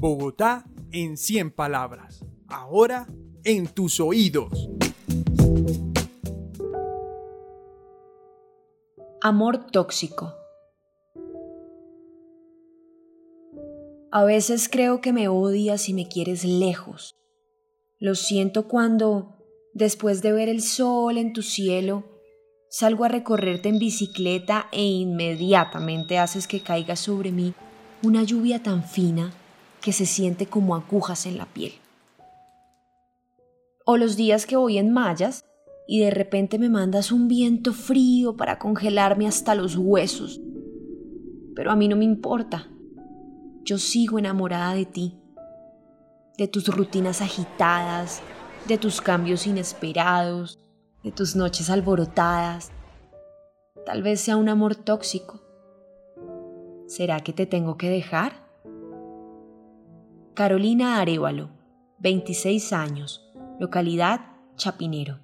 Bogotá en 100 palabras. Ahora en tus oídos. Amor tóxico. A veces creo que me odias y me quieres lejos. Lo siento cuando, después de ver el sol en tu cielo, salgo a recorrerte en bicicleta e inmediatamente haces que caiga sobre mí una lluvia tan fina que se siente como agujas en la piel. O los días que voy en mallas y de repente me mandas un viento frío para congelarme hasta los huesos. Pero a mí no me importa. Yo sigo enamorada de ti, de tus rutinas agitadas, de tus cambios inesperados, de tus noches alborotadas. Tal vez sea un amor tóxico. ¿Será que te tengo que dejar? Carolina Arevalo, 26 años, localidad Chapinero.